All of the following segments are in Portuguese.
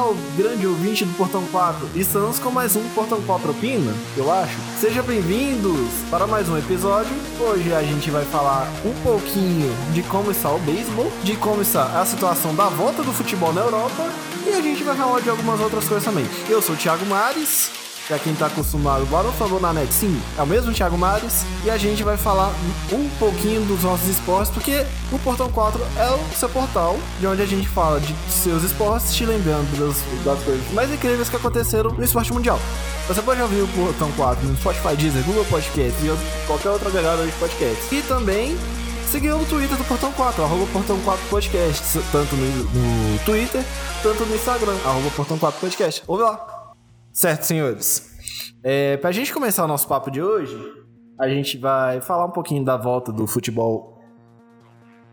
ouvinte do Portão 4. Estamos com mais um Portão 4 Opina, eu acho. Sejam bem-vindos para mais um episódio. Hoje a gente vai falar um pouquinho de como está o beisebol, de como está a situação da volta do futebol na Europa e a gente vai falar de algumas outras coisas também. Eu sou o Thiago Mares Pra quem tá acostumado, bora um favor na net. Sim, é o mesmo Thiago Mares. E a gente vai falar um pouquinho dos nossos esportes, porque o Portão 4 é o seu portal, de onde a gente fala de seus esportes, te lembrando das, das coisas mais incríveis que aconteceram no esporte mundial. Você pode ouvir o Portão 4 no Spotify, Deezer, Google Podcast e qualquer outra agregador de podcast. E também seguir no Twitter do Portão 4, arroba Portão 4 Podcast, tanto no, no Twitter, tanto no Instagram, arroba Portão 4 Podcast. Ouve lá. Certo, senhores. É, pra gente começar o nosso papo de hoje, a gente vai falar um pouquinho da volta do futebol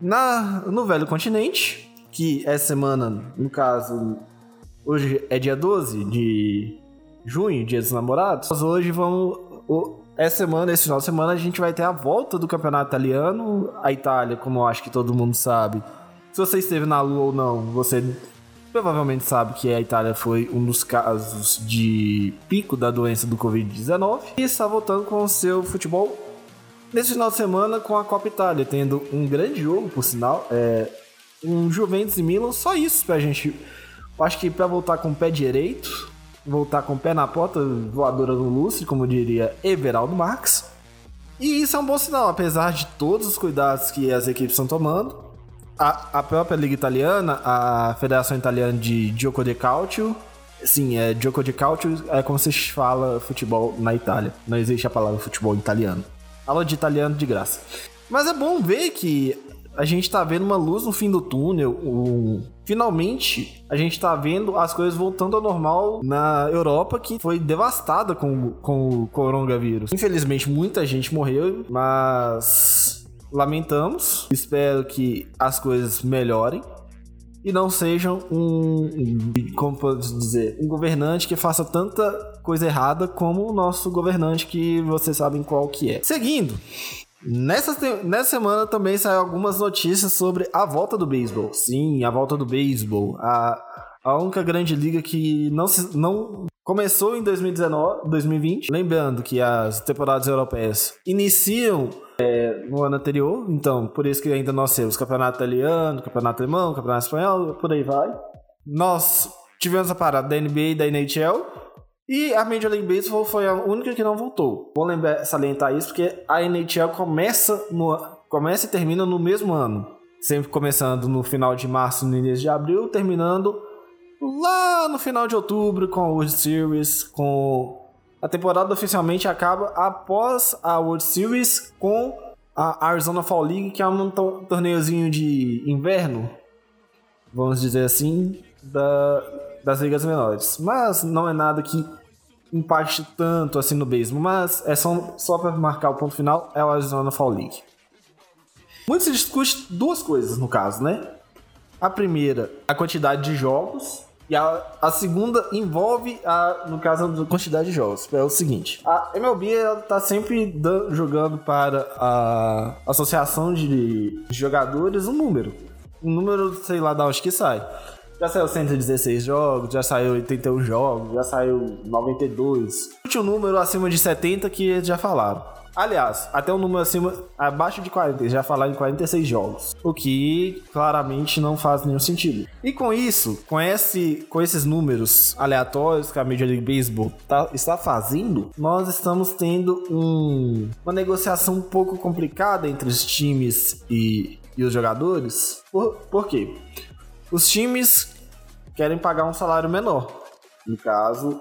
na, no velho continente, que essa semana, no caso, hoje é dia 12 de junho, dia dos namorados. Nós hoje vamos. Essa semana, esse final de semana, a gente vai ter a volta do campeonato italiano. A Itália, como eu acho que todo mundo sabe, se você esteve na Lua ou não, você provavelmente sabe que a Itália foi um dos casos de pico da doença do Covid-19 e está voltando com o seu futebol nesse final de semana com a Copa Itália, tendo um grande jogo, por sinal, é, um Juventus e Milan, só isso pra gente. Eu acho que para voltar com o pé direito, voltar com o pé na porta, voadora no lustre, como diria Everaldo Marques. E isso é um bom sinal, apesar de todos os cuidados que as equipes estão tomando a, a própria Liga Italiana, a Federação Italiana de Gioco de Calcio, sim, é Gioco de Calcio, é como se fala futebol na Itália. Não existe a palavra futebol italiano. Aula de italiano de graça. Mas é bom ver que a gente tá vendo uma luz no fim do túnel. Um... Finalmente, a gente tá vendo as coisas voltando ao normal na Europa, que foi devastada com, com o coronavírus. Infelizmente, muita gente morreu, mas lamentamos. Espero que as coisas melhorem e não sejam um, como posso dizer, um governante que faça tanta coisa errada como o nosso governante que vocês sabem qual que é. Seguindo, Nessa, nessa semana também saiu algumas notícias sobre a volta do beisebol. Sim, a volta do beisebol. A, a única grande liga que não, se, não começou em 2019, 2020. Lembrando que as temporadas europeias iniciam é, no ano anterior, então por isso que ainda nós temos campeonato italiano, campeonato alemão, campeonato espanhol, por aí vai. Nós tivemos a parada da NBA e da NHL, e a Major League Baseball foi a única que não voltou. Vou lembrar, salientar isso porque a NHL começa, no, começa e termina no mesmo ano. Sempre começando no final de março, no início de abril, terminando lá no final de outubro com a World Series, com a temporada oficialmente acaba após a World Series com a Arizona Fall League, que é um torneiozinho de inverno, vamos dizer assim, da, das ligas menores. Mas não é nada que impacte tanto assim no beisebol, mas é só, só para marcar o ponto final, é o Arizona Fall League. Muito se discute duas coisas no caso, né? A primeira, a quantidade de jogos e a, a segunda envolve, a, no caso, a quantidade de jogos. É o seguinte: a MLB ela tá sempre dando, jogando para a Associação de Jogadores um número. Um número, sei lá, da onde que sai. Já saiu 116 jogos, já saiu 81 jogos, já saiu 92. Último número acima de 70 que já falaram. Aliás, até um número acima, abaixo de 40, já falaram em 46 jogos. O que claramente não faz nenhum sentido. E com isso, com, esse, com esses números aleatórios que a Major League Baseball tá, está fazendo, nós estamos tendo um, uma negociação um pouco complicada entre os times e, e os jogadores. Por, por quê? Os times querem pagar um salário menor. No caso,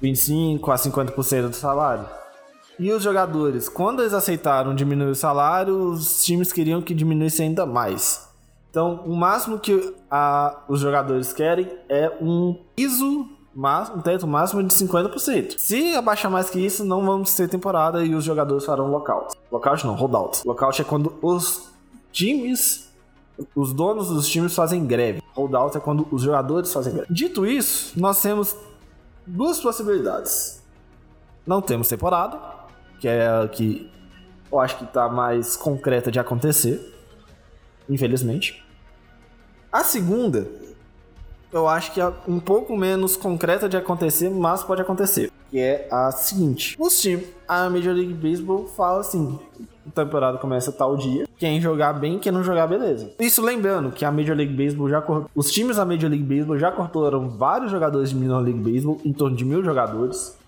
25 a 50% do salário. E os jogadores, quando eles aceitaram diminuir o salário, os times queriam que diminuísse ainda mais. Então, o máximo que a, os jogadores querem é um piso, um teto máximo de 50%. Se abaixar mais que isso, não vamos ter temporada e os jogadores farão lockout. Lockout não, holdout. Lockout é quando os times, os donos dos times fazem greve. Holdout é quando os jogadores fazem greve. Dito isso, nós temos duas possibilidades. Não temos temporada, que é a que eu acho que tá mais concreta de acontecer, infelizmente. A segunda eu acho que é um pouco menos concreta de acontecer, mas pode acontecer. Que é a seguinte: os times, a Major League Baseball fala assim. A temporada começa tal dia. Quem jogar bem, quem não jogar, beleza. Isso lembrando que a Major League Baseball já. Os times da Major League Baseball já cortaram vários jogadores de Minor League Baseball, em torno de mil jogadores.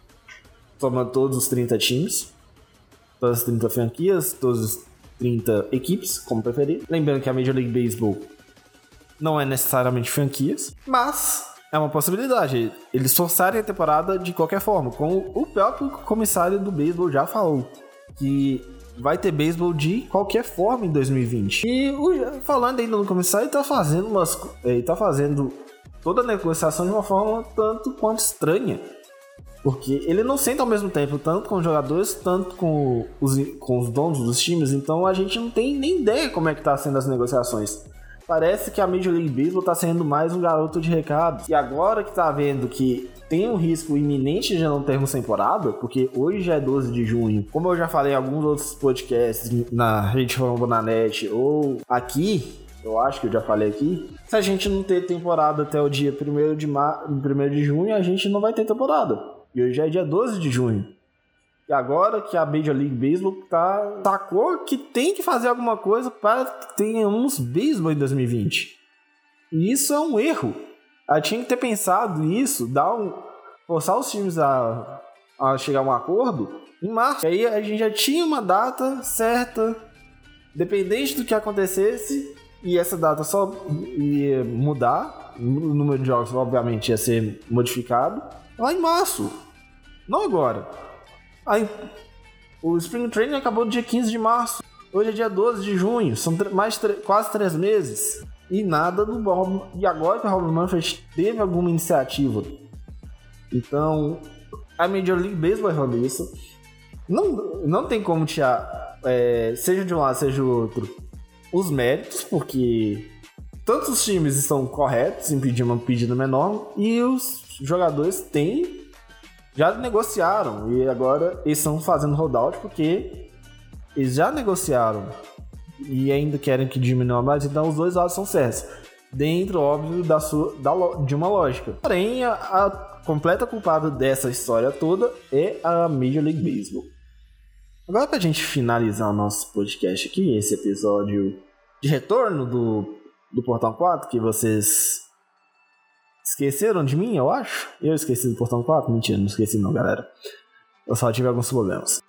Tomando todos os 30 times. Todas as 30 franquias, todas as 30 equipes, como preferir. Lembrando que a Major League Baseball não é necessariamente franquias, mas é uma possibilidade. Eles forçarem a temporada de qualquer forma, como o próprio comissário do beisebol já falou, que vai ter beisebol de qualquer forma em 2020. E o, falando ainda no comissário, ele tá fazendo umas, ele tá fazendo toda a negociação de uma forma tanto quanto estranha. Porque ele não senta ao mesmo tempo, tanto com os jogadores, tanto com os, com os donos dos times, então a gente não tem nem ideia como é que tá sendo as negociações. Parece que a Major League Baseball tá sendo mais um garoto de recado. E agora que tá vendo que tem um risco iminente de não termos temporada, porque hoje já é 12 de junho. Como eu já falei em alguns outros podcasts na Rede Fórmula na Net ou aqui, eu acho que eu já falei aqui. Se a gente não ter temporada até o dia 1 de, mar... 1 de junho, a gente não vai ter temporada. E hoje é dia 12 de junho. E agora que a Major League Baseball tá, sacou que tem que fazer alguma coisa para que tenhamos beisebol em 2020. E isso é um erro. Ela tinha que ter pensado isso, dar um, forçar os times a, a chegar a um acordo em março. E aí a gente já tinha uma data certa, dependente do que acontecesse, e essa data só ia mudar. O número de jogos, obviamente, ia ser modificado lá em março. Não agora. Aí, o Spring Training acabou no dia 15 de março. Hoje é dia 12 de junho. São mais quase três meses. E nada do Bob. E agora que o Robin Manfred teve alguma iniciativa. Então, a Major League Baseball errando isso. Não, não tem como tirar, é, seja de um lado, seja do outro, os méritos, porque tantos os times estão corretos em pedir uma pedida menor e os jogadores têm já negociaram e agora eles estão fazendo holdout porque eles já negociaram e ainda querem que diminua mais, então os dois lados são certos. Dentro, óbvio, da sua, da, de uma lógica. Porém, a, a completa culpada dessa história toda é a Major League Baseball. Agora, pra gente finalizar o nosso podcast aqui, esse episódio de retorno do, do Portal 4, que vocês Esqueceram de mim, eu acho? Eu esqueci do Portão 4? Mentira, não esqueci não, galera. Eu só tive alguns problemas.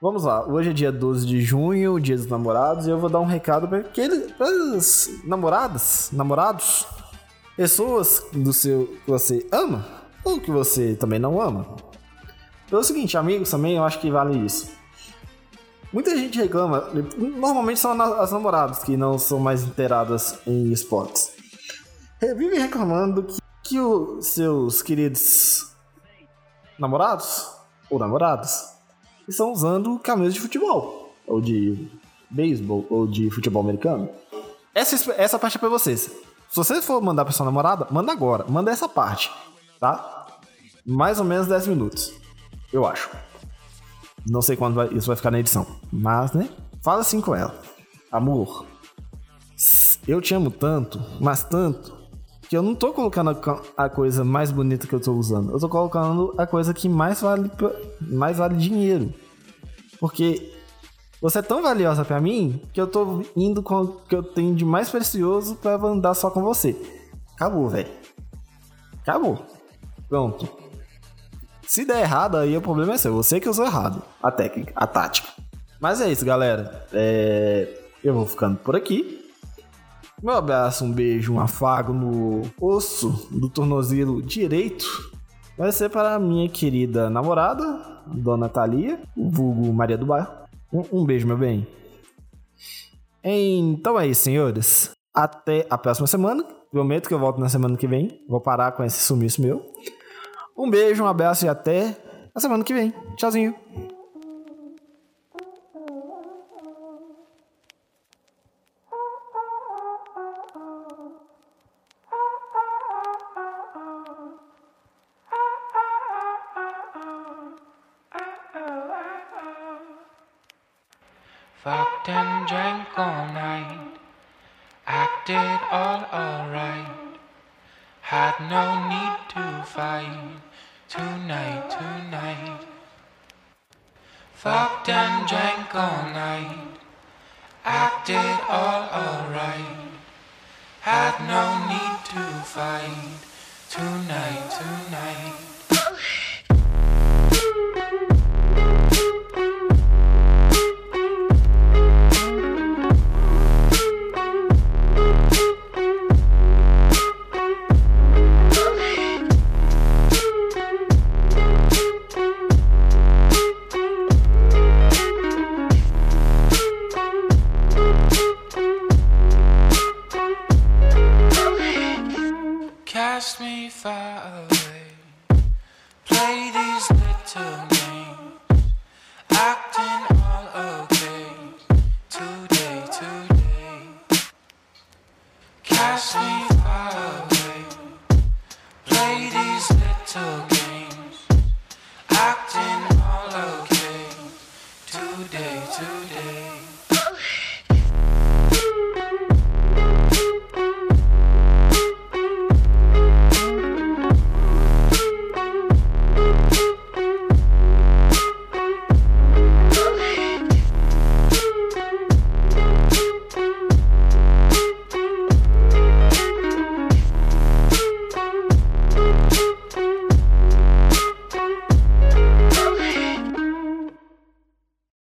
Vamos lá, hoje é dia 12 de junho, dia dos namorados, e eu vou dar um recado para aqueles namoradas, namorados, pessoas do seu que você ama ou que você também não ama. Pelo seguinte, amigos também, eu acho que vale isso. Muita gente reclama, normalmente são as namoradas que não são mais inteiradas em esportes vive reclamando que, que os seus queridos namorados ou namoradas estão usando camisas de futebol, ou de beisebol, ou de futebol americano. Essa, essa parte é pra vocês. Se você for mandar pra sua namorada, manda agora. Manda essa parte, tá? Mais ou menos 10 minutos, eu acho. Não sei quando vai, isso vai ficar na edição. Mas, né? Fala assim com ela. Amor, eu te amo tanto, mas tanto, que eu não tô colocando a, coisa mais bonita que eu tô usando. Eu tô colocando a coisa que mais vale, mais vale dinheiro. Porque você é tão valiosa para mim que eu tô indo com o que eu tenho de mais precioso para andar só com você. Acabou, velho. Acabou. Pronto. Se der errado, aí o problema é seu. Você que usou errado a técnica, a tática. Mas é isso, galera. É... Eu vou ficando por aqui. Meu abraço, um beijo, um afago no osso do tornozelo direito vai ser para a minha querida namorada, Dona Thalia, o vulgo Maria do Bairro. Um, um beijo, meu bem. Então é isso, senhores. Até a próxima semana. Prometo que eu volto na semana que vem. Vou parar com esse sumiço meu. Um beijo, um abraço e até a semana que vem. Tchauzinho. Fucked and drank all night, acted all alright. Had no need to fight tonight, tonight. Fucked and drank all night, acted all alright. Had no need to fight tonight, tonight.